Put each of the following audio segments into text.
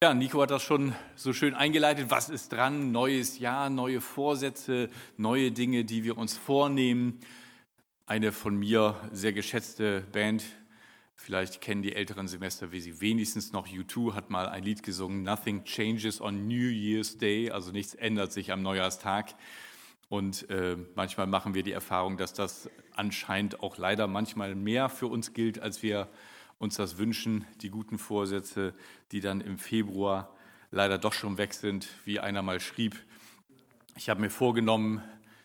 Ja, Nico hat das schon so schön eingeleitet. Was ist dran? Neues Jahr, neue Vorsätze, neue Dinge, die wir uns vornehmen. Eine von mir sehr geschätzte Band, vielleicht kennen die älteren Semester wie sie wenigstens noch U2, hat mal ein Lied gesungen, Nothing Changes on New Year's Day, also nichts ändert sich am Neujahrstag. Und äh, manchmal machen wir die Erfahrung, dass das anscheinend auch leider manchmal mehr für uns gilt, als wir uns das wünschen, die guten Vorsätze, die dann im Februar leider doch schon weg sind, wie einer mal schrieb. Ich habe mir vorgenommen,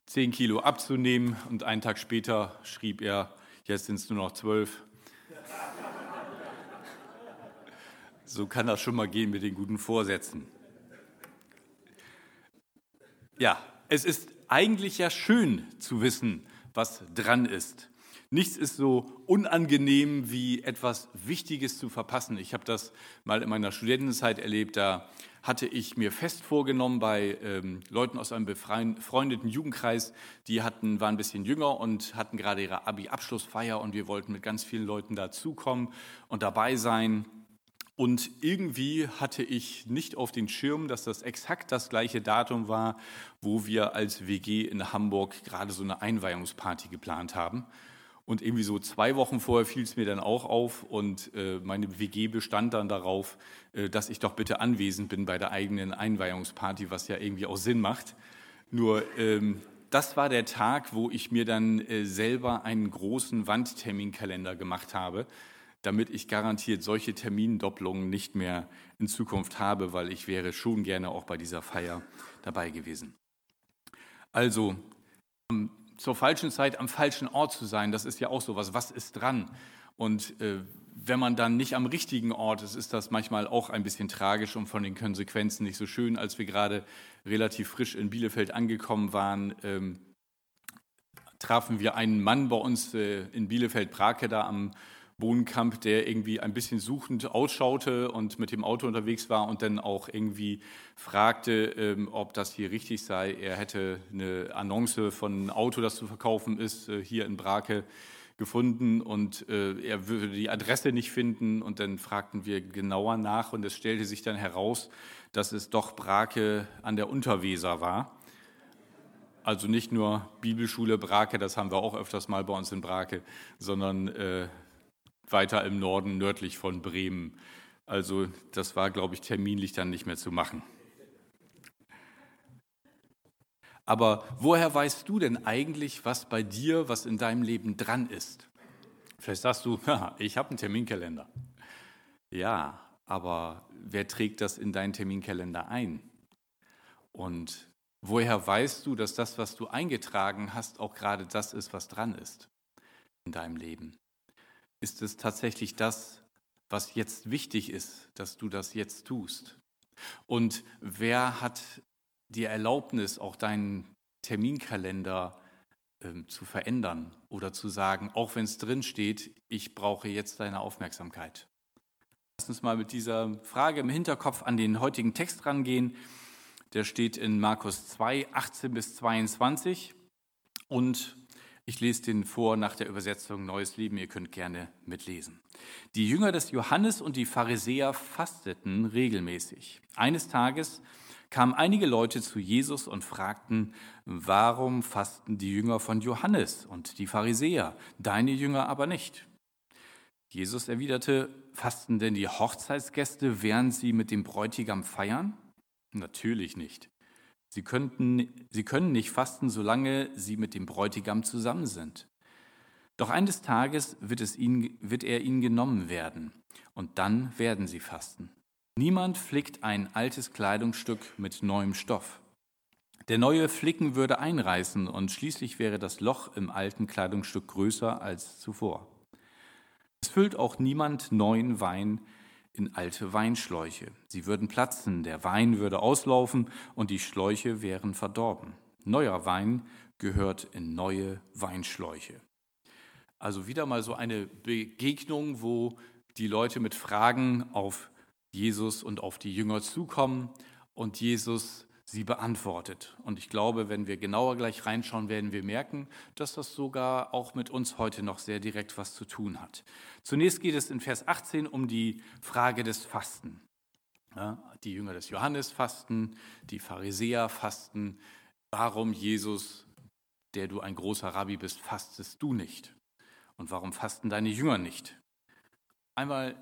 10 Kilo abzunehmen und einen Tag später schrieb er, jetzt sind es nur noch 12. So kann das schon mal gehen mit den guten Vorsätzen. Ja, es ist eigentlich ja schön zu wissen, was dran ist. Nichts ist so unangenehm wie etwas Wichtiges zu verpassen. Ich habe das mal in meiner Studentenzeit erlebt. Da hatte ich mir fest vorgenommen bei ähm, Leuten aus einem befreundeten Jugendkreis, die hatten, waren ein bisschen jünger und hatten gerade ihre Abi-Abschlussfeier und wir wollten mit ganz vielen Leuten dazukommen und dabei sein. Und irgendwie hatte ich nicht auf den Schirm, dass das exakt das gleiche Datum war, wo wir als WG in Hamburg gerade so eine Einweihungsparty geplant haben. Und irgendwie so zwei Wochen vorher fiel es mir dann auch auf und äh, meine WG bestand dann darauf, äh, dass ich doch bitte anwesend bin bei der eigenen Einweihungsparty, was ja irgendwie auch Sinn macht. Nur ähm, das war der Tag, wo ich mir dann äh, selber einen großen Wandterminkalender gemacht habe, damit ich garantiert solche Termindopplungen nicht mehr in Zukunft habe, weil ich wäre schon gerne auch bei dieser Feier dabei gewesen. Also am zur falschen Zeit am falschen Ort zu sein, das ist ja auch sowas. Was ist dran? Und äh, wenn man dann nicht am richtigen Ort ist, ist das manchmal auch ein bisschen tragisch und von den Konsequenzen nicht so schön. Als wir gerade relativ frisch in Bielefeld angekommen waren, ähm, trafen wir einen Mann bei uns äh, in Bielefeld-Brake da am Bohnenkamp, der irgendwie ein bisschen suchend ausschaute und mit dem Auto unterwegs war und dann auch irgendwie fragte, ähm, ob das hier richtig sei. Er hätte eine Annonce von einem Auto, das zu verkaufen ist, äh, hier in Brake gefunden und äh, er würde die Adresse nicht finden und dann fragten wir genauer nach und es stellte sich dann heraus, dass es doch Brake an der Unterweser war. Also nicht nur Bibelschule Brake, das haben wir auch öfters mal bei uns in Brake, sondern äh, weiter im Norden nördlich von Bremen. Also das war, glaube ich, terminlich dann nicht mehr zu machen. Aber woher weißt du denn eigentlich, was bei dir, was in deinem Leben dran ist? Vielleicht sagst du, ich habe einen Terminkalender. Ja, aber wer trägt das in deinen Terminkalender ein? Und woher weißt du, dass das, was du eingetragen hast, auch gerade das ist, was dran ist in deinem Leben? Ist es tatsächlich das, was jetzt wichtig ist, dass du das jetzt tust? Und wer hat die Erlaubnis, auch deinen Terminkalender äh, zu verändern oder zu sagen, auch wenn es drin steht, ich brauche jetzt deine Aufmerksamkeit? Lass uns mal mit dieser Frage im Hinterkopf an den heutigen Text rangehen. Der steht in Markus 2, 18 bis 22 und ich lese den vor nach der Übersetzung Neues Leben. Ihr könnt gerne mitlesen. Die Jünger des Johannes und die Pharisäer fasteten regelmäßig. Eines Tages kamen einige Leute zu Jesus und fragten, warum fasten die Jünger von Johannes und die Pharisäer, deine Jünger aber nicht? Jesus erwiderte, fasten denn die Hochzeitsgäste, während sie mit dem Bräutigam feiern? Natürlich nicht. Sie, könnten, sie können nicht fasten, solange sie mit dem Bräutigam zusammen sind. Doch eines Tages wird, es ihnen, wird er ihnen genommen werden, und dann werden sie fasten. Niemand flickt ein altes Kleidungsstück mit neuem Stoff. Der neue Flicken würde einreißen, und schließlich wäre das Loch im alten Kleidungsstück größer als zuvor. Es füllt auch niemand neuen Wein in alte Weinschläuche. Sie würden platzen, der Wein würde auslaufen und die Schläuche wären verdorben. Neuer Wein gehört in neue Weinschläuche. Also wieder mal so eine Begegnung, wo die Leute mit Fragen auf Jesus und auf die Jünger zukommen und Jesus sie beantwortet. Und ich glaube, wenn wir genauer gleich reinschauen, werden wir merken, dass das sogar auch mit uns heute noch sehr direkt was zu tun hat. Zunächst geht es in Vers 18 um die Frage des Fasten. Ja, die Jünger des Johannes fasten, die Pharisäer fasten. Warum, Jesus, der du ein großer Rabbi bist, fastest du nicht? Und warum fasten deine Jünger nicht? Einmal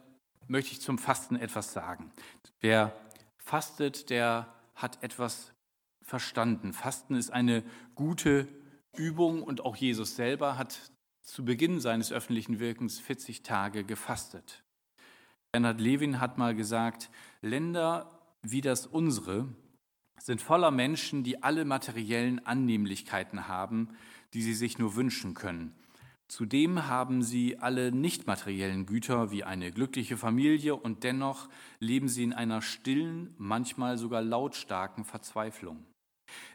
möchte ich zum Fasten etwas sagen. Wer fastet, der hat etwas verstanden. Fasten ist eine gute Übung und auch Jesus selber hat zu Beginn seines öffentlichen Wirkens 40 Tage gefastet. Bernhard Levin hat mal gesagt, Länder wie das unsere sind voller Menschen, die alle materiellen Annehmlichkeiten haben, die sie sich nur wünschen können. Zudem haben sie alle nicht materiellen Güter wie eine glückliche Familie und dennoch leben sie in einer stillen, manchmal sogar lautstarken Verzweiflung.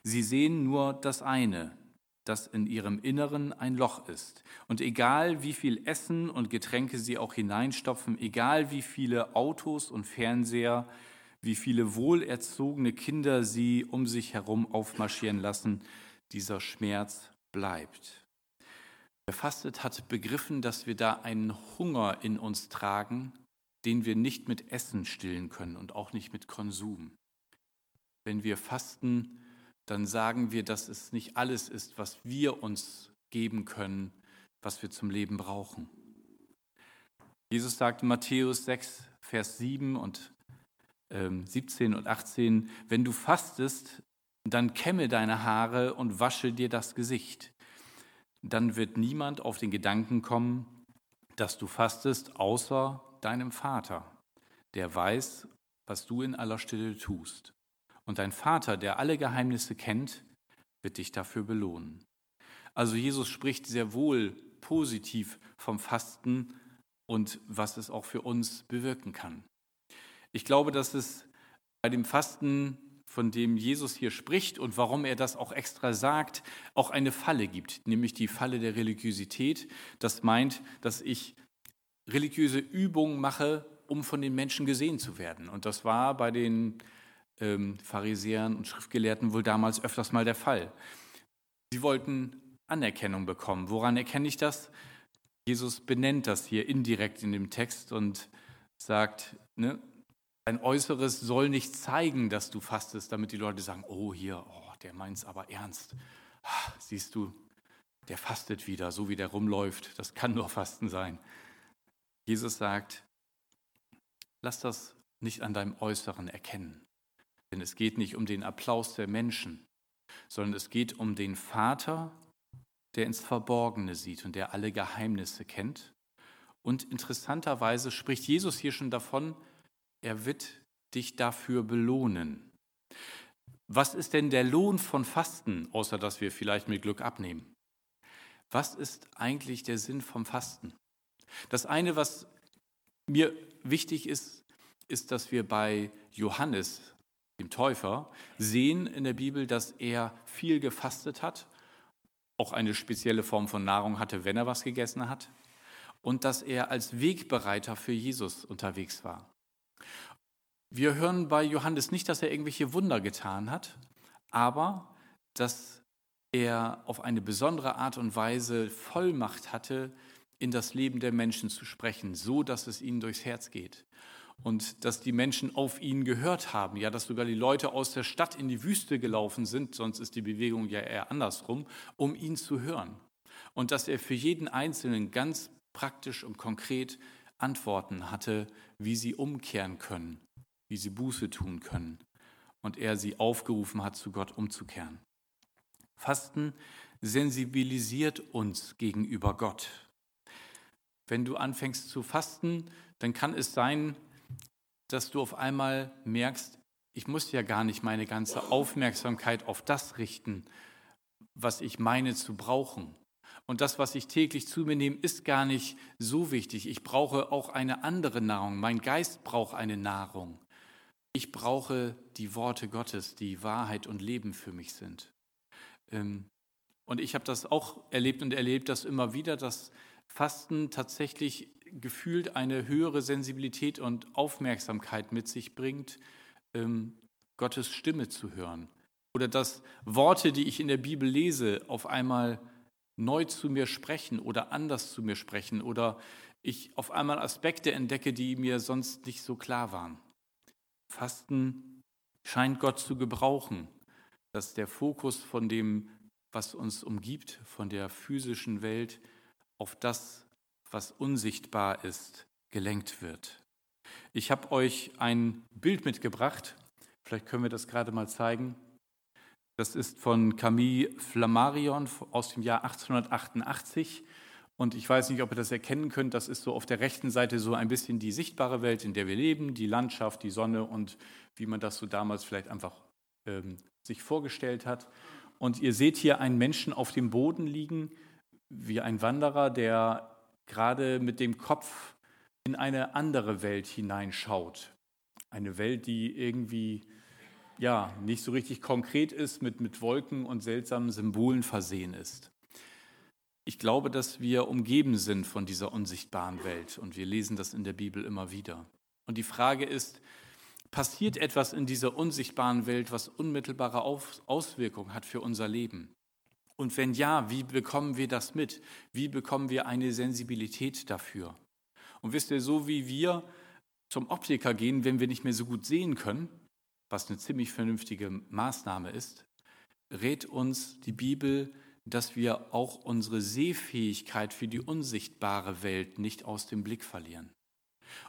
Sie sehen nur das eine, dass in ihrem Inneren ein Loch ist. Und egal wie viel Essen und Getränke sie auch hineinstopfen, egal wie viele Autos und Fernseher, wie viele wohlerzogene Kinder sie um sich herum aufmarschieren lassen, dieser Schmerz bleibt. Wer fastet, hat begriffen, dass wir da einen Hunger in uns tragen, den wir nicht mit Essen stillen können und auch nicht mit Konsum. Wenn wir fasten, dann sagen wir, dass es nicht alles ist, was wir uns geben können, was wir zum Leben brauchen. Jesus sagt in Matthäus 6, Vers 7 und äh, 17 und 18, wenn du fastest, dann kämme deine Haare und wasche dir das Gesicht. Dann wird niemand auf den Gedanken kommen, dass du fastest, außer deinem Vater, der weiß, was du in aller Stille tust. Und dein Vater, der alle Geheimnisse kennt, wird dich dafür belohnen. Also Jesus spricht sehr wohl positiv vom Fasten und was es auch für uns bewirken kann. Ich glaube, dass es bei dem Fasten, von dem Jesus hier spricht und warum er das auch extra sagt, auch eine Falle gibt, nämlich die Falle der Religiosität. Das meint, dass ich religiöse Übungen mache, um von den Menschen gesehen zu werden. Und das war bei den ähm, Pharisäern und Schriftgelehrten wohl damals öfters mal der Fall. Sie wollten Anerkennung bekommen. Woran erkenne ich das? Jesus benennt das hier indirekt in dem Text und sagt, ne, dein Äußeres soll nicht zeigen, dass du fastest, damit die Leute sagen, oh hier, oh, der meint es aber ernst. Ah, siehst du, der fastet wieder, so wie der rumläuft. Das kann nur Fasten sein. Jesus sagt, lass das nicht an deinem Äußeren erkennen. Denn es geht nicht um den Applaus der Menschen, sondern es geht um den Vater, der ins Verborgene sieht und der alle Geheimnisse kennt. Und interessanterweise spricht Jesus hier schon davon, er wird dich dafür belohnen. Was ist denn der Lohn von Fasten, außer dass wir vielleicht mit Glück abnehmen? Was ist eigentlich der Sinn vom Fasten? Das eine, was mir wichtig ist, ist, dass wir bei Johannes dem Täufer, sehen in der Bibel, dass er viel gefastet hat, auch eine spezielle Form von Nahrung hatte, wenn er was gegessen hat, und dass er als Wegbereiter für Jesus unterwegs war. Wir hören bei Johannes nicht, dass er irgendwelche Wunder getan hat, aber dass er auf eine besondere Art und Weise Vollmacht hatte, in das Leben der Menschen zu sprechen, so dass es ihnen durchs Herz geht und dass die Menschen auf ihn gehört haben, ja, dass sogar die Leute aus der Stadt in die Wüste gelaufen sind, sonst ist die Bewegung ja eher andersrum, um ihn zu hören. Und dass er für jeden Einzelnen ganz praktisch und konkret Antworten hatte, wie sie umkehren können, wie sie Buße tun können. Und er sie aufgerufen hat, zu Gott umzukehren. Fasten sensibilisiert uns gegenüber Gott. Wenn du anfängst zu fasten, dann kann es sein, dass du auf einmal merkst, ich muss ja gar nicht meine ganze Aufmerksamkeit auf das richten, was ich meine zu brauchen. Und das, was ich täglich zu mir nehme, ist gar nicht so wichtig. Ich brauche auch eine andere Nahrung. Mein Geist braucht eine Nahrung. Ich brauche die Worte Gottes, die Wahrheit und Leben für mich sind. Ähm, und ich habe das auch erlebt und erlebt das immer wieder, dass Fasten tatsächlich gefühlt eine höhere Sensibilität und Aufmerksamkeit mit sich bringt, ähm, Gottes Stimme zu hören. Oder dass Worte, die ich in der Bibel lese, auf einmal neu zu mir sprechen oder anders zu mir sprechen. Oder ich auf einmal Aspekte entdecke, die mir sonst nicht so klar waren. Fasten scheint Gott zu gebrauchen, dass der Fokus von dem, was uns umgibt, von der physischen Welt auf das, was unsichtbar ist, gelenkt wird. Ich habe euch ein Bild mitgebracht, vielleicht können wir das gerade mal zeigen. Das ist von Camille Flammarion aus dem Jahr 1888. Und ich weiß nicht, ob ihr das erkennen könnt. Das ist so auf der rechten Seite so ein bisschen die sichtbare Welt, in der wir leben, die Landschaft, die Sonne und wie man das so damals vielleicht einfach ähm, sich vorgestellt hat. Und ihr seht hier einen Menschen auf dem Boden liegen, wie ein Wanderer, der gerade mit dem Kopf in eine andere Welt hineinschaut. Eine Welt, die irgendwie ja, nicht so richtig konkret ist, mit, mit Wolken und seltsamen Symbolen versehen ist. Ich glaube, dass wir umgeben sind von dieser unsichtbaren Welt und wir lesen das in der Bibel immer wieder. Und die Frage ist, passiert etwas in dieser unsichtbaren Welt, was unmittelbare Auswirkungen hat für unser Leben? Und wenn ja, wie bekommen wir das mit? Wie bekommen wir eine Sensibilität dafür? Und wisst ihr, so wie wir zum Optiker gehen, wenn wir nicht mehr so gut sehen können, was eine ziemlich vernünftige Maßnahme ist, rät uns die Bibel, dass wir auch unsere Sehfähigkeit für die unsichtbare Welt nicht aus dem Blick verlieren.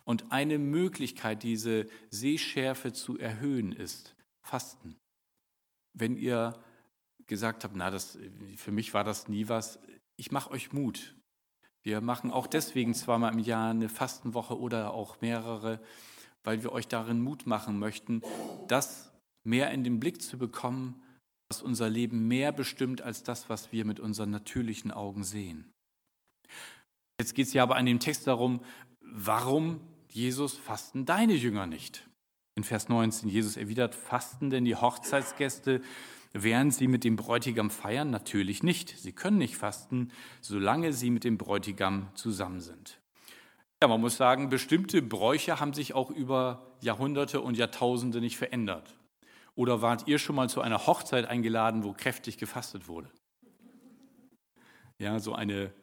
Und eine Möglichkeit, diese Sehschärfe zu erhöhen, ist Fasten. Wenn ihr gesagt habt, na, das, für mich war das nie was, ich mache euch Mut. Wir machen auch deswegen zweimal im Jahr eine Fastenwoche oder auch mehrere, weil wir euch darin Mut machen möchten, das mehr in den Blick zu bekommen, was unser Leben mehr bestimmt als das, was wir mit unseren natürlichen Augen sehen. Jetzt geht es ja aber an dem Text darum, warum Jesus fasten deine Jünger nicht? In Vers 19, Jesus erwidert, fasten denn die Hochzeitsgäste, während sie mit dem Bräutigam feiern? Natürlich nicht. Sie können nicht fasten, solange sie mit dem Bräutigam zusammen sind. Ja, man muss sagen, bestimmte Bräuche haben sich auch über Jahrhunderte und Jahrtausende nicht verändert. Oder wart ihr schon mal zu einer Hochzeit eingeladen, wo kräftig gefastet wurde? Ja, so eine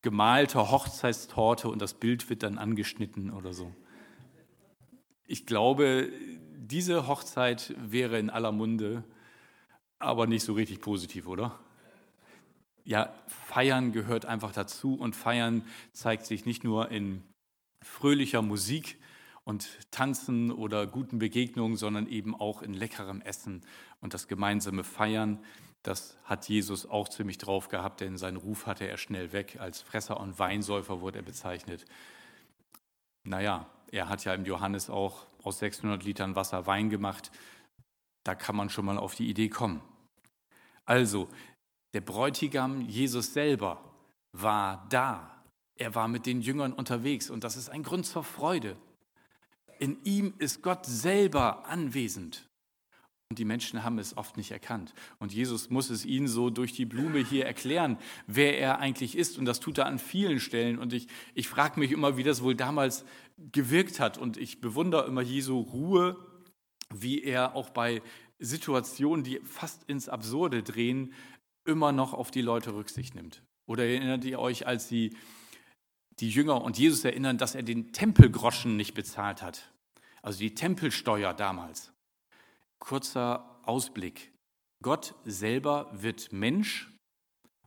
gemalte Hochzeitstorte und das Bild wird dann angeschnitten oder so. Ich glaube, diese Hochzeit wäre in aller Munde, aber nicht so richtig positiv, oder? Ja, feiern gehört einfach dazu und feiern zeigt sich nicht nur in fröhlicher Musik und Tanzen oder guten Begegnungen, sondern eben auch in leckerem Essen und das gemeinsame Feiern. Das hat Jesus auch ziemlich drauf gehabt, denn seinen Ruf hatte er schnell weg. Als Fresser und Weinsäufer wurde er bezeichnet. Naja, er hat ja im Johannes auch aus 600 Litern Wasser Wein gemacht. Da kann man schon mal auf die Idee kommen. Also, der Bräutigam Jesus selber war da er war mit den Jüngern unterwegs und das ist ein Grund zur Freude. In ihm ist Gott selber anwesend. Und die Menschen haben es oft nicht erkannt. Und Jesus muss es ihnen so durch die Blume hier erklären, wer er eigentlich ist. Und das tut er an vielen Stellen. Und ich, ich frage mich immer, wie das wohl damals gewirkt hat. Und ich bewundere immer Jesu Ruhe, wie er auch bei Situationen, die fast ins Absurde drehen, immer noch auf die Leute Rücksicht nimmt. Oder erinnert ihr euch, als sie die Jünger und Jesus erinnern, dass er den Tempelgroschen nicht bezahlt hat. Also die Tempelsteuer damals. Kurzer Ausblick. Gott selber wird Mensch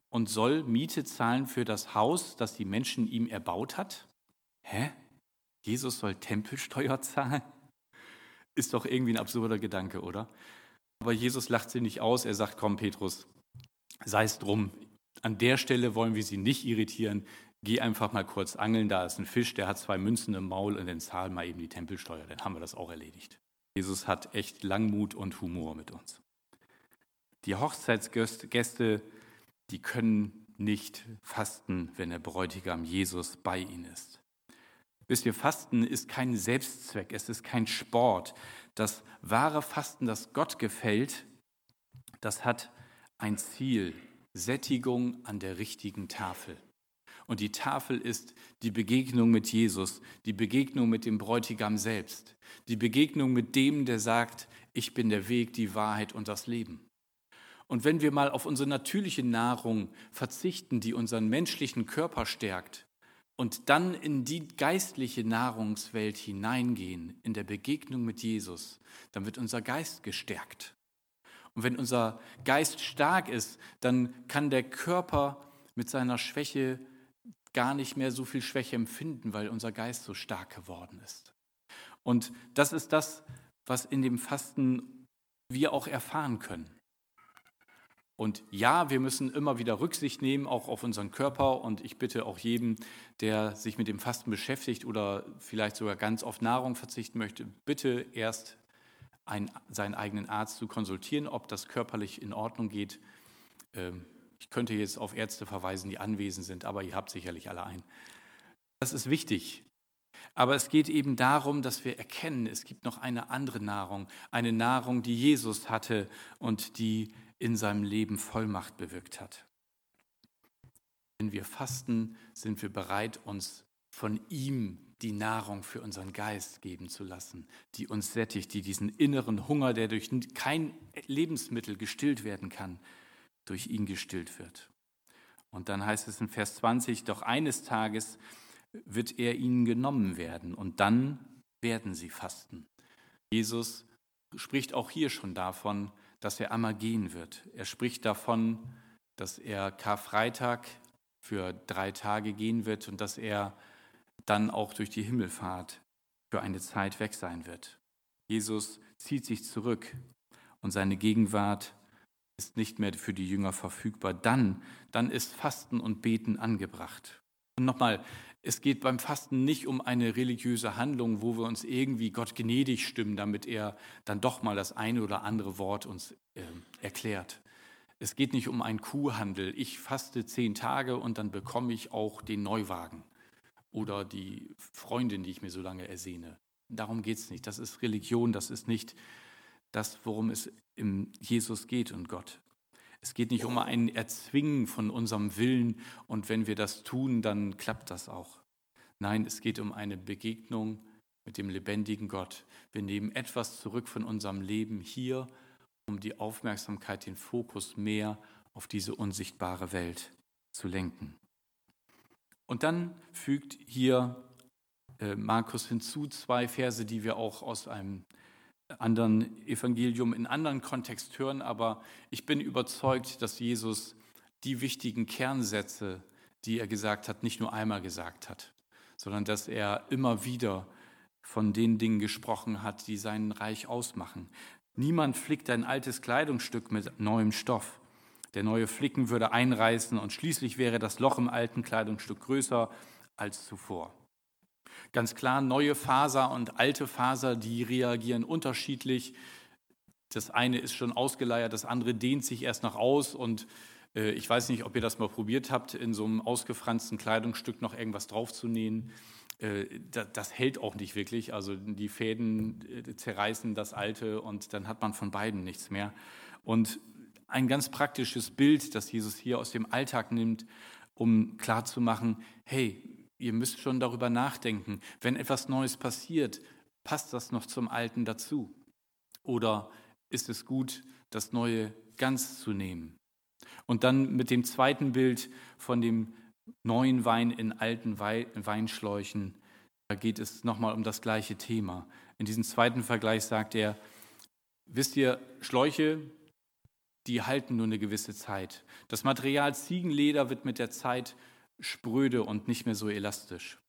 und soll Miete zahlen für das Haus, das die Menschen ihm erbaut hat? Hä? Jesus soll Tempelsteuer zahlen? Ist doch irgendwie ein absurder Gedanke, oder? Aber Jesus lacht sie nicht aus. Er sagt, komm, Petrus, sei es drum. An der Stelle wollen wir sie nicht irritieren geh einfach mal kurz angeln, da ist ein Fisch, der hat zwei Münzen im Maul und dann zahl mal eben die Tempelsteuer, dann haben wir das auch erledigt. Jesus hat echt Langmut und Humor mit uns. Die Hochzeitsgäste, die können nicht fasten, wenn der Bräutigam Jesus bei ihnen ist. Wisst ihr, Fasten ist kein Selbstzweck, es ist kein Sport. Das wahre Fasten, das Gott gefällt, das hat ein Ziel, Sättigung an der richtigen Tafel. Und die Tafel ist die Begegnung mit Jesus, die Begegnung mit dem Bräutigam selbst, die Begegnung mit dem, der sagt, ich bin der Weg, die Wahrheit und das Leben. Und wenn wir mal auf unsere natürliche Nahrung verzichten, die unseren menschlichen Körper stärkt, und dann in die geistliche Nahrungswelt hineingehen, in der Begegnung mit Jesus, dann wird unser Geist gestärkt. Und wenn unser Geist stark ist, dann kann der Körper mit seiner Schwäche gar nicht mehr so viel Schwäche empfinden, weil unser Geist so stark geworden ist. Und das ist das, was in dem Fasten wir auch erfahren können. Und ja, wir müssen immer wieder Rücksicht nehmen, auch auf unseren Körper. Und ich bitte auch jeden, der sich mit dem Fasten beschäftigt oder vielleicht sogar ganz auf Nahrung verzichten möchte, bitte erst einen, seinen eigenen Arzt zu konsultieren, ob das körperlich in Ordnung geht. Ähm, ich könnte jetzt auf Ärzte verweisen, die anwesend sind, aber ihr habt sicherlich alle einen. Das ist wichtig. Aber es geht eben darum, dass wir erkennen, es gibt noch eine andere Nahrung, eine Nahrung, die Jesus hatte und die in seinem Leben Vollmacht bewirkt hat. Wenn wir fasten, sind wir bereit, uns von ihm die Nahrung für unseren Geist geben zu lassen, die uns sättigt, die diesen inneren Hunger, der durch kein Lebensmittel gestillt werden kann, durch ihn gestillt wird. Und dann heißt es in Vers 20, doch eines Tages wird er ihnen genommen werden und dann werden sie fasten. Jesus spricht auch hier schon davon, dass er einmal gehen wird. Er spricht davon, dass er Karfreitag für drei Tage gehen wird und dass er dann auch durch die Himmelfahrt für eine Zeit weg sein wird. Jesus zieht sich zurück und seine Gegenwart ist nicht mehr für die Jünger verfügbar. Dann, dann ist Fasten und Beten angebracht. Und nochmal, es geht beim Fasten nicht um eine religiöse Handlung, wo wir uns irgendwie Gott gnädig stimmen, damit er dann doch mal das eine oder andere Wort uns äh, erklärt. Es geht nicht um einen Kuhhandel. Ich faste zehn Tage und dann bekomme ich auch den Neuwagen oder die Freundin, die ich mir so lange ersehne. Darum geht es nicht. Das ist Religion, das ist nicht das, worum es im Jesus geht und Gott. Es geht nicht um ein Erzwingen von unserem Willen und wenn wir das tun, dann klappt das auch. Nein, es geht um eine Begegnung mit dem lebendigen Gott. Wir nehmen etwas zurück von unserem Leben hier, um die Aufmerksamkeit, den Fokus mehr auf diese unsichtbare Welt zu lenken. Und dann fügt hier äh, Markus hinzu zwei Verse, die wir auch aus einem anderen Evangelium in anderen Kontext hören, aber ich bin überzeugt, dass Jesus die wichtigen Kernsätze, die er gesagt hat, nicht nur einmal gesagt hat, sondern dass er immer wieder von den Dingen gesprochen hat, die sein Reich ausmachen. Niemand flickt ein altes Kleidungsstück mit neuem Stoff. Der neue Flicken würde einreißen und schließlich wäre das Loch im alten Kleidungsstück größer als zuvor. Ganz klar, neue Faser und alte Faser, die reagieren unterschiedlich. Das eine ist schon ausgeleiert, das andere dehnt sich erst noch aus und äh, ich weiß nicht, ob ihr das mal probiert habt, in so einem ausgefransten Kleidungsstück noch irgendwas draufzunähen. Äh, das, das, hält auch nicht wirklich. Also die Fäden äh, zerreißen das alte und dann hat man von beiden nichts mehr. Und ein ganz praktisches Bild, das Jesus hier aus dem Alltag nimmt, um klarzumachen, hey, ihr müsst schon darüber nachdenken, wenn etwas Neues passiert, passt das noch zum Alten dazu? Oder ist es gut, das Neue ganz zu nehmen? Und dann mit dem zweiten Bild von dem neuen Wein in alten Weinschläuchen, da geht es nochmal um das gleiche Thema. In diesem zweiten Vergleich sagt er, wisst ihr, Schläuche, die halten nur eine gewisse Zeit. Das Material Ziegenleder wird mit der Zeit spröde und nicht mehr so elastisch.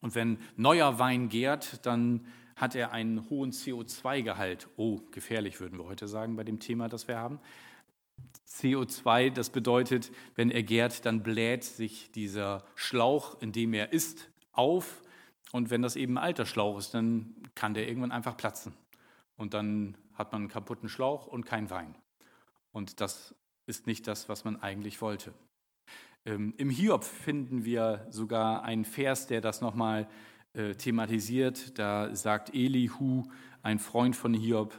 Und wenn neuer Wein gärt, dann hat er einen hohen CO2-Gehalt. Oh, gefährlich würden wir heute sagen bei dem Thema, das wir haben. CO2, das bedeutet, wenn er gärt, dann bläht sich dieser Schlauch, in dem er ist, auf. Und wenn das eben ein alter Schlauch ist, dann kann der irgendwann einfach platzen. Und dann hat man einen kaputten Schlauch und kein Wein. Und das ist nicht das, was man eigentlich wollte. Ähm, Im Hiob finden wir sogar einen Vers, der das nochmal äh, thematisiert. Da sagt Elihu, ein Freund von Hiob,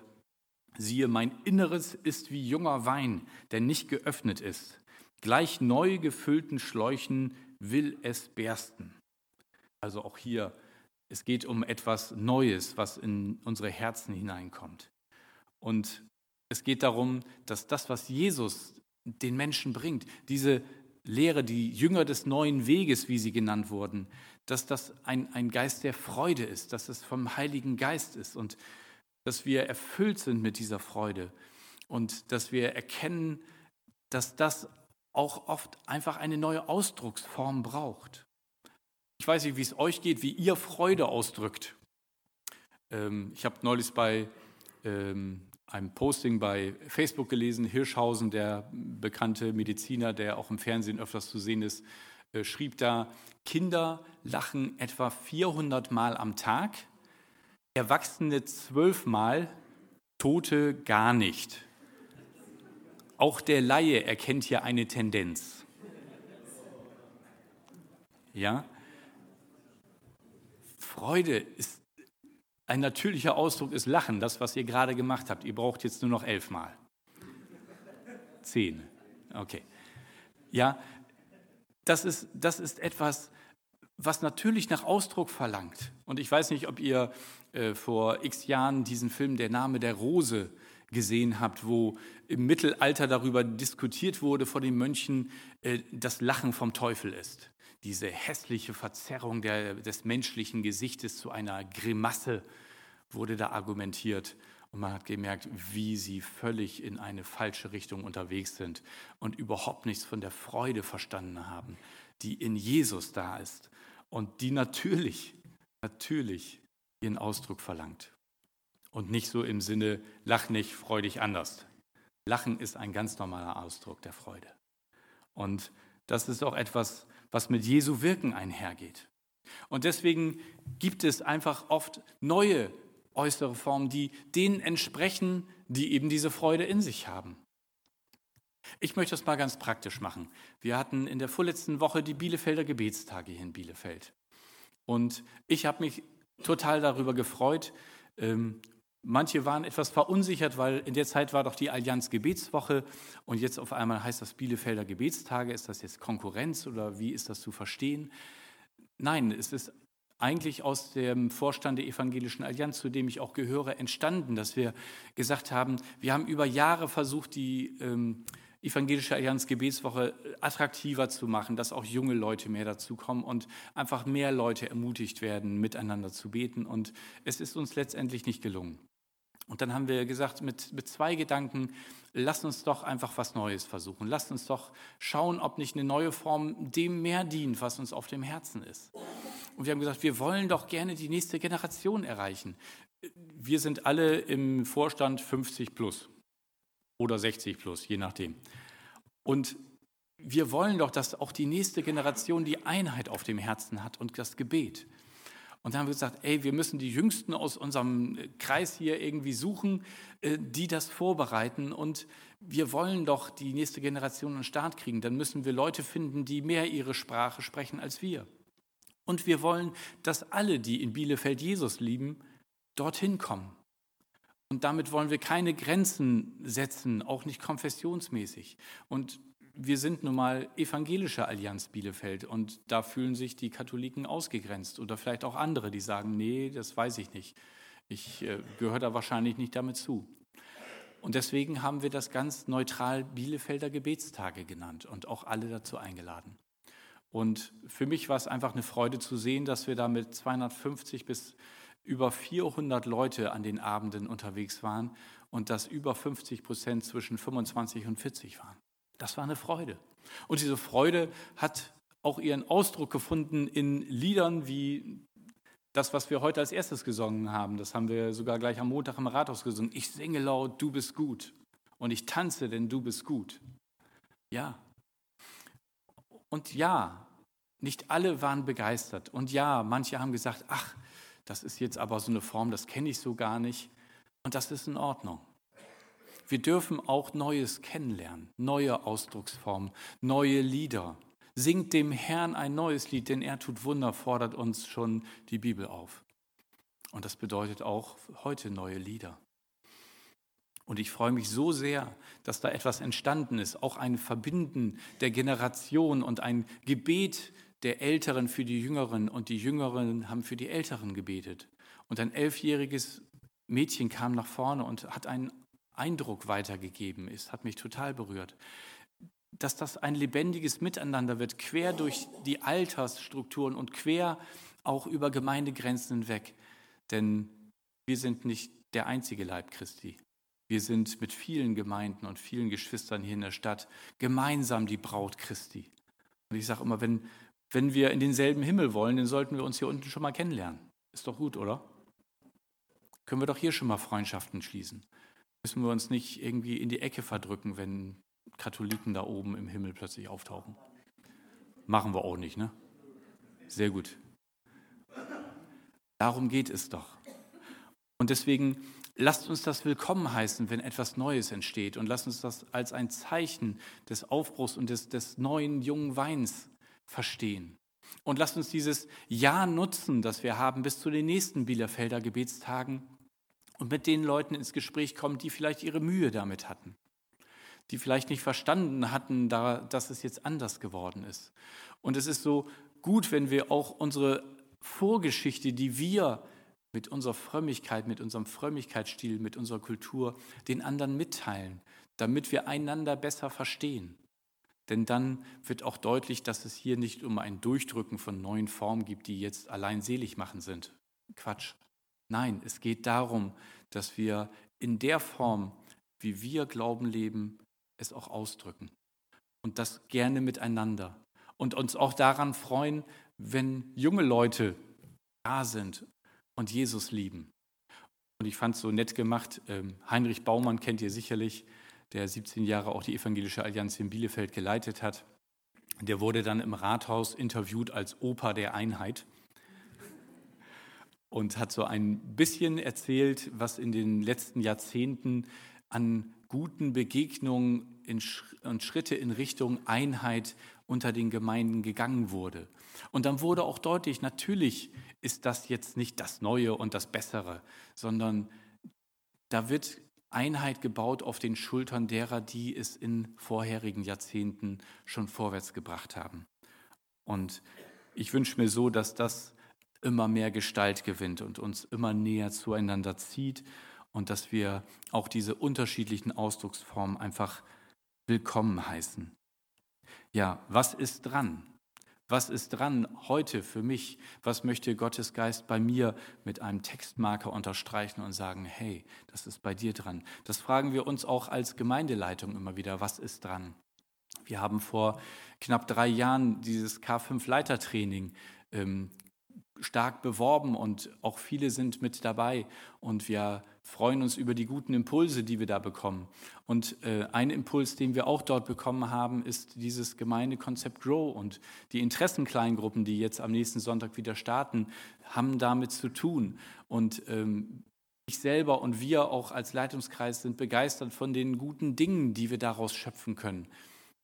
siehe, mein Inneres ist wie junger Wein, der nicht geöffnet ist. Gleich neu gefüllten Schläuchen will es bersten. Also auch hier, es geht um etwas Neues, was in unsere Herzen hineinkommt. Und es geht darum, dass das, was Jesus den Menschen bringt, diese Lehre, die Jünger des neuen Weges, wie sie genannt wurden, dass das ein, ein Geist der Freude ist, dass es vom Heiligen Geist ist und dass wir erfüllt sind mit dieser Freude und dass wir erkennen, dass das auch oft einfach eine neue Ausdrucksform braucht. Ich weiß nicht, wie es euch geht, wie ihr Freude ausdrückt. Ähm, ich habe neulich bei ähm, einem Posting bei Facebook gelesen, Hirschhausen, der bekannte Mediziner, der auch im Fernsehen öfters zu sehen ist, äh, schrieb da, Kinder lachen etwa 400 Mal am Tag, Erwachsene zwölfmal, Tote gar nicht. Auch der Laie erkennt hier eine Tendenz. Ja? Freude ist ein natürlicher Ausdruck, ist Lachen, das, was ihr gerade gemacht habt. Ihr braucht jetzt nur noch elfmal. Zehn. Okay. Ja, das ist, das ist etwas, was natürlich nach Ausdruck verlangt. Und ich weiß nicht, ob ihr äh, vor x Jahren diesen Film Der Name der Rose gesehen habt, wo im Mittelalter darüber diskutiert wurde vor den Mönchen, äh, dass Lachen vom Teufel ist. Diese hässliche Verzerrung der, des menschlichen Gesichtes zu einer Grimasse wurde da argumentiert. Und man hat gemerkt, wie sie völlig in eine falsche Richtung unterwegs sind und überhaupt nichts von der Freude verstanden haben, die in Jesus da ist und die natürlich, natürlich ihren Ausdruck verlangt. Und nicht so im Sinne, lach nicht, freu dich anders. Lachen ist ein ganz normaler Ausdruck der Freude. Und das ist auch etwas, was mit Jesu Wirken einhergeht. Und deswegen gibt es einfach oft neue äußere Formen, die denen entsprechen, die eben diese Freude in sich haben. Ich möchte das mal ganz praktisch machen. Wir hatten in der vorletzten Woche die Bielefelder Gebetstage hier in Bielefeld. Und ich habe mich total darüber gefreut. Manche waren etwas verunsichert, weil in der Zeit war doch die Allianz Gebetswoche und jetzt auf einmal heißt das Bielefelder Gebetstage. Ist das jetzt Konkurrenz oder wie ist das zu verstehen? Nein, es ist eigentlich aus dem Vorstand der Evangelischen Allianz, zu dem ich auch gehöre, entstanden, dass wir gesagt haben, wir haben über Jahre versucht, die ähm, Evangelische Allianz Gebetswoche attraktiver zu machen, dass auch junge Leute mehr dazukommen und einfach mehr Leute ermutigt werden, miteinander zu beten. Und es ist uns letztendlich nicht gelungen. Und dann haben wir gesagt, mit, mit zwei Gedanken, lasst uns doch einfach was Neues versuchen. Lasst uns doch schauen, ob nicht eine neue Form dem mehr dient, was uns auf dem Herzen ist. Und wir haben gesagt, wir wollen doch gerne die nächste Generation erreichen. Wir sind alle im Vorstand 50 plus oder 60 plus, je nachdem. Und wir wollen doch, dass auch die nächste Generation die Einheit auf dem Herzen hat und das Gebet. Und dann haben wir gesagt, ey, wir müssen die Jüngsten aus unserem Kreis hier irgendwie suchen, äh, die das vorbereiten. Und wir wollen doch die nächste Generation den Start kriegen. Dann müssen wir Leute finden, die mehr ihre Sprache sprechen als wir. Und wir wollen, dass alle, die in Bielefeld Jesus lieben, dorthin kommen. Und damit wollen wir keine Grenzen setzen, auch nicht konfessionsmäßig. Und wir sind nun mal evangelische Allianz Bielefeld und da fühlen sich die Katholiken ausgegrenzt oder vielleicht auch andere, die sagen, nee, das weiß ich nicht. Ich äh, gehöre da wahrscheinlich nicht damit zu. Und deswegen haben wir das ganz neutral Bielefelder Gebetstage genannt und auch alle dazu eingeladen. Und für mich war es einfach eine Freude zu sehen, dass wir da mit 250 bis über 400 Leute an den Abenden unterwegs waren und dass über 50 Prozent zwischen 25 und 40 waren. Das war eine Freude. Und diese Freude hat auch ihren Ausdruck gefunden in Liedern wie das, was wir heute als erstes gesungen haben. Das haben wir sogar gleich am Montag im Rathaus gesungen. Ich singe laut, du bist gut. Und ich tanze, denn du bist gut. Ja. Und ja, nicht alle waren begeistert. Und ja, manche haben gesagt, ach, das ist jetzt aber so eine Form, das kenne ich so gar nicht. Und das ist in Ordnung. Wir dürfen auch Neues kennenlernen, neue Ausdrucksformen, neue Lieder. Singt dem Herrn ein neues Lied, denn er tut Wunder, fordert uns schon die Bibel auf. Und das bedeutet auch heute neue Lieder. Und ich freue mich so sehr, dass da etwas entstanden ist, auch ein Verbinden der Generation und ein Gebet der Älteren für die Jüngeren und die Jüngeren haben für die Älteren gebetet. Und ein elfjähriges Mädchen kam nach vorne und hat einen Eindruck weitergegeben. Es hat mich total berührt. dass das ein lebendiges Miteinander wird, quer durch die Altersstrukturen und quer auch über Gemeindegrenzen hinweg. Denn wir sind nicht der einzige Leib Christi. Wir sind mit vielen Gemeinden und vielen Geschwistern hier in der Stadt gemeinsam die Braut Christi. Und ich sage immer, wenn, wenn wir in denselben Himmel wollen, dann sollten wir uns hier unten schon mal kennenlernen. Ist doch gut, oder? Können wir doch hier schon mal Freundschaften schließen. Müssen wir uns nicht irgendwie in die Ecke verdrücken, wenn Katholiken da oben im Himmel plötzlich auftauchen. Machen wir auch nicht, ne? Sehr gut. Darum geht es doch. Und deswegen lasst uns das willkommen heißen, wenn etwas Neues entsteht. Und lasst uns das als ein Zeichen des Aufbruchs und des, des neuen, jungen Weins verstehen. Und lasst uns dieses Jahr nutzen, das wir haben, bis zu den nächsten Bielefelder Gebetstagen und mit den Leuten ins Gespräch kommen, die vielleicht ihre Mühe damit hatten die vielleicht nicht verstanden hatten, dass es jetzt anders geworden ist. Und es ist so gut, wenn wir auch unsere Vorgeschichte, die wir mit unserer Frömmigkeit, mit unserem Frömmigkeitsstil, mit unserer Kultur den anderen mitteilen, damit wir einander besser verstehen. Denn dann wird auch deutlich, dass es hier nicht um ein Durchdrücken von neuen Formen gibt, die jetzt allein selig machen sind. Quatsch. Nein, es geht darum, dass wir in der Form, wie wir Glauben leben, es auch ausdrücken. Und das gerne miteinander. Und uns auch daran freuen, wenn junge Leute da sind und Jesus lieben. Und ich fand es so nett gemacht. Ähm, Heinrich Baumann kennt ihr sicherlich, der 17 Jahre auch die Evangelische Allianz in Bielefeld geleitet hat. Der wurde dann im Rathaus interviewt als Opa der Einheit und hat so ein bisschen erzählt, was in den letzten Jahrzehnten an guten Begegnungen und Schritte in Richtung Einheit unter den Gemeinden gegangen wurde. Und dann wurde auch deutlich, natürlich ist das jetzt nicht das Neue und das Bessere, sondern da wird Einheit gebaut auf den Schultern derer, die es in vorherigen Jahrzehnten schon vorwärts gebracht haben. Und ich wünsche mir so, dass das immer mehr Gestalt gewinnt und uns immer näher zueinander zieht und dass wir auch diese unterschiedlichen Ausdrucksformen einfach willkommen heißen. Ja, was ist dran? Was ist dran heute für mich? Was möchte Gottes Geist bei mir mit einem Textmarker unterstreichen und sagen, hey, das ist bei dir dran? Das fragen wir uns auch als Gemeindeleitung immer wieder, was ist dran? Wir haben vor knapp drei Jahren dieses K5-Leitertraining ähm, stark beworben und auch viele sind mit dabei und wir freuen uns über die guten Impulse, die wir da bekommen. Und äh, ein Impuls, den wir auch dort bekommen haben, ist dieses Gemeindekonzept Grow und die Interessenkleingruppen, die jetzt am nächsten Sonntag wieder starten, haben damit zu tun. Und ähm, ich selber und wir auch als Leitungskreis sind begeistert von den guten Dingen, die wir daraus schöpfen können.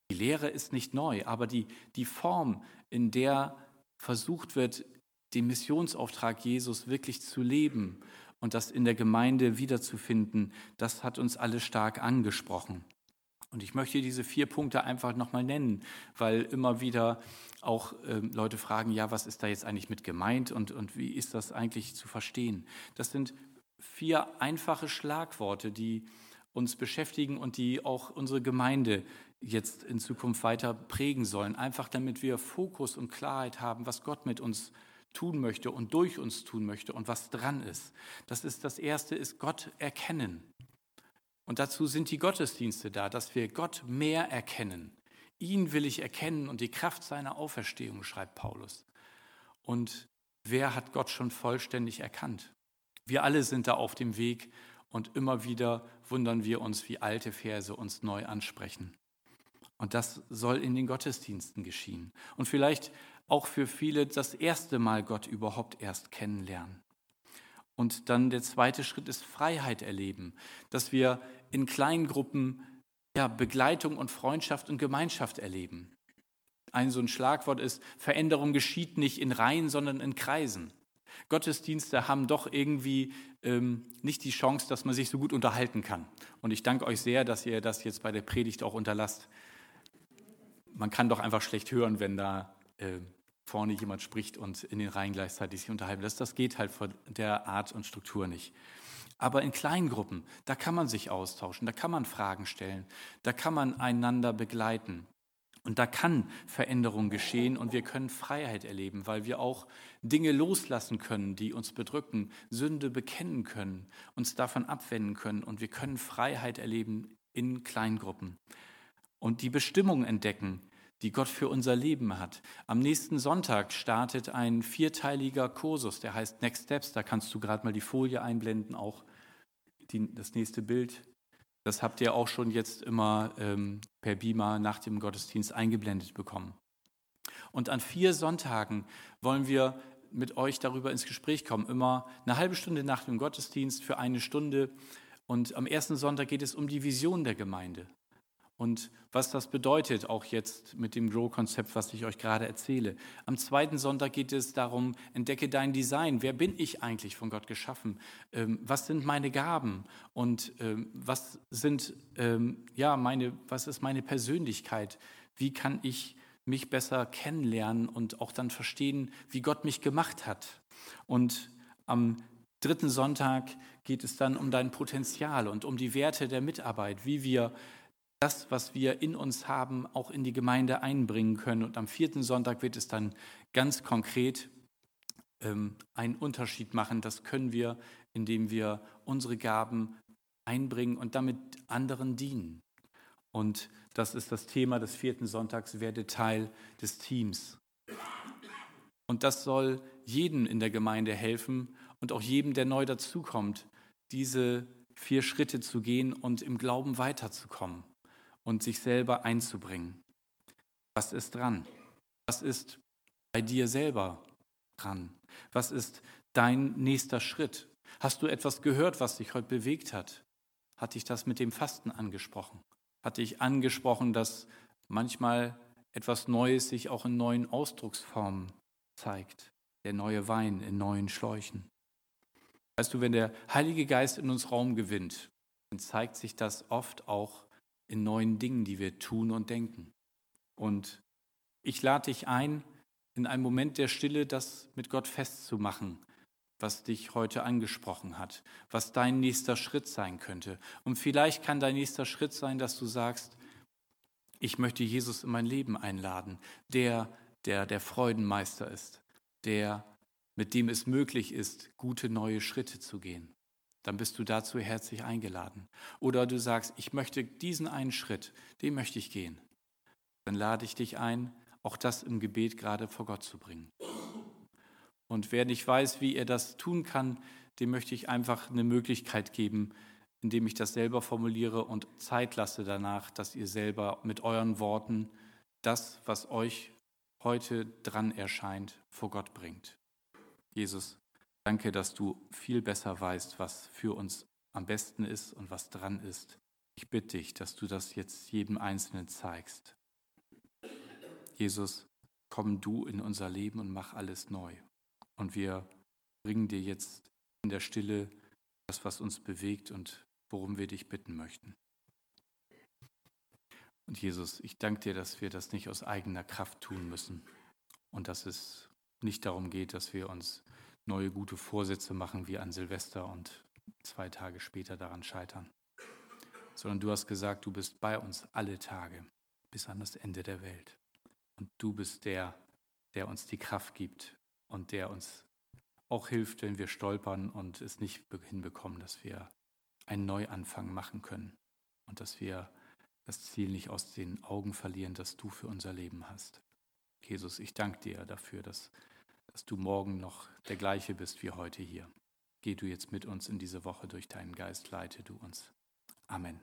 Die Lehre ist nicht neu, aber die, die Form, in der versucht wird, den Missionsauftrag Jesus wirklich zu leben und das in der Gemeinde wiederzufinden, das hat uns alle stark angesprochen. Und ich möchte diese vier Punkte einfach nochmal nennen, weil immer wieder auch äh, Leute fragen, ja, was ist da jetzt eigentlich mit gemeint und, und wie ist das eigentlich zu verstehen? Das sind vier einfache Schlagworte, die uns beschäftigen und die auch unsere Gemeinde jetzt in Zukunft weiter prägen sollen. Einfach damit wir Fokus und Klarheit haben, was Gott mit uns tun möchte und durch uns tun möchte und was dran ist. Das ist das erste ist Gott erkennen. Und dazu sind die Gottesdienste da, dass wir Gott mehr erkennen. Ihn will ich erkennen und die Kraft seiner Auferstehung, schreibt Paulus. Und wer hat Gott schon vollständig erkannt? Wir alle sind da auf dem Weg und immer wieder wundern wir uns, wie alte Verse uns neu ansprechen. Und das soll in den Gottesdiensten geschehen. Und vielleicht auch für viele das erste Mal Gott überhaupt erst kennenlernen. Und dann der zweite Schritt ist Freiheit erleben, dass wir in kleinen Gruppen ja, Begleitung und Freundschaft und Gemeinschaft erleben. Ein so ein Schlagwort ist, Veränderung geschieht nicht in Reihen, sondern in Kreisen. Gottesdienste haben doch irgendwie ähm, nicht die Chance, dass man sich so gut unterhalten kann. Und ich danke euch sehr, dass ihr das jetzt bei der Predigt auch unterlasst. Man kann doch einfach schlecht hören, wenn da äh, vorne jemand spricht und in den Reihen gleichzeitig sich unterhalten lässt. Das geht halt von der Art und Struktur nicht. Aber in kleinen Gruppen, da kann man sich austauschen, da kann man Fragen stellen, da kann man einander begleiten. Und da kann Veränderung geschehen und wir können Freiheit erleben, weil wir auch Dinge loslassen können, die uns bedrücken, Sünde bekennen können, uns davon abwenden können und wir können Freiheit erleben in Kleingruppen und die Bestimmung entdecken, die Gott für unser Leben hat. Am nächsten Sonntag startet ein vierteiliger Kursus, der heißt Next Steps. Da kannst du gerade mal die Folie einblenden, auch die, das nächste Bild. Das habt ihr auch schon jetzt immer ähm, per Beamer nach dem Gottesdienst eingeblendet bekommen. Und an vier Sonntagen wollen wir mit euch darüber ins Gespräch kommen. Immer eine halbe Stunde nach dem Gottesdienst für eine Stunde. Und am ersten Sonntag geht es um die Vision der Gemeinde und was das bedeutet, auch jetzt mit dem Grow-Konzept, was ich euch gerade erzähle. Am zweiten Sonntag geht es darum, entdecke dein Design. Wer bin ich eigentlich von Gott geschaffen? Ähm, was sind meine Gaben? Und ähm, was sind, ähm, ja, meine, was ist meine Persönlichkeit? Wie kann ich mich besser kennenlernen und auch dann verstehen, wie Gott mich gemacht hat? Und am dritten Sonntag geht es dann um dein Potenzial und um die Werte der Mitarbeit, wie wir das, was wir in uns haben, auch in die Gemeinde einbringen können. Und am vierten Sonntag wird es dann ganz konkret ähm, einen Unterschied machen. Das können wir, indem wir unsere Gaben einbringen und damit anderen dienen. Und das ist das Thema des vierten Sonntags, werde Teil des Teams. Und das soll jedem in der Gemeinde helfen und auch jedem, der neu dazukommt, diese vier Schritte zu gehen und im Glauben weiterzukommen und sich selber einzubringen. Was ist dran? Was ist bei dir selber dran? Was ist dein nächster Schritt? Hast du etwas gehört, was dich heute bewegt hat? Hat dich das mit dem Fasten angesprochen? Hat dich angesprochen, dass manchmal etwas Neues sich auch in neuen Ausdrucksformen zeigt? Der neue Wein in neuen Schläuchen. Weißt du, wenn der Heilige Geist in uns Raum gewinnt, dann zeigt sich das oft auch in neuen Dingen, die wir tun und denken. Und ich lade dich ein, in einem Moment der Stille das mit Gott festzumachen, was dich heute angesprochen hat, was dein nächster Schritt sein könnte. Und vielleicht kann dein nächster Schritt sein, dass du sagst, ich möchte Jesus in mein Leben einladen, der, der der Freudenmeister ist, der, mit dem es möglich ist, gute neue Schritte zu gehen dann bist du dazu herzlich eingeladen. Oder du sagst, ich möchte diesen einen Schritt, den möchte ich gehen. Dann lade ich dich ein, auch das im Gebet gerade vor Gott zu bringen. Und wer nicht weiß, wie er das tun kann, dem möchte ich einfach eine Möglichkeit geben, indem ich das selber formuliere und Zeit lasse danach, dass ihr selber mit euren Worten das, was euch heute dran erscheint, vor Gott bringt. Jesus, Danke, dass du viel besser weißt, was für uns am besten ist und was dran ist. Ich bitte dich, dass du das jetzt jedem Einzelnen zeigst. Jesus, komm du in unser Leben und mach alles neu. Und wir bringen dir jetzt in der Stille das, was uns bewegt und worum wir dich bitten möchten. Und Jesus, ich danke dir, dass wir das nicht aus eigener Kraft tun müssen und dass es nicht darum geht, dass wir uns neue gute Vorsätze machen wie an Silvester und zwei Tage später daran scheitern. Sondern du hast gesagt, du bist bei uns alle Tage bis an das Ende der Welt. Und du bist der, der uns die Kraft gibt und der uns auch hilft, wenn wir stolpern und es nicht hinbekommen, dass wir einen Neuanfang machen können und dass wir das Ziel nicht aus den Augen verlieren, das du für unser Leben hast. Jesus, ich danke dir dafür, dass dass du morgen noch der gleiche bist wie heute hier. Geh du jetzt mit uns in diese Woche durch deinen Geist, leite du uns. Amen.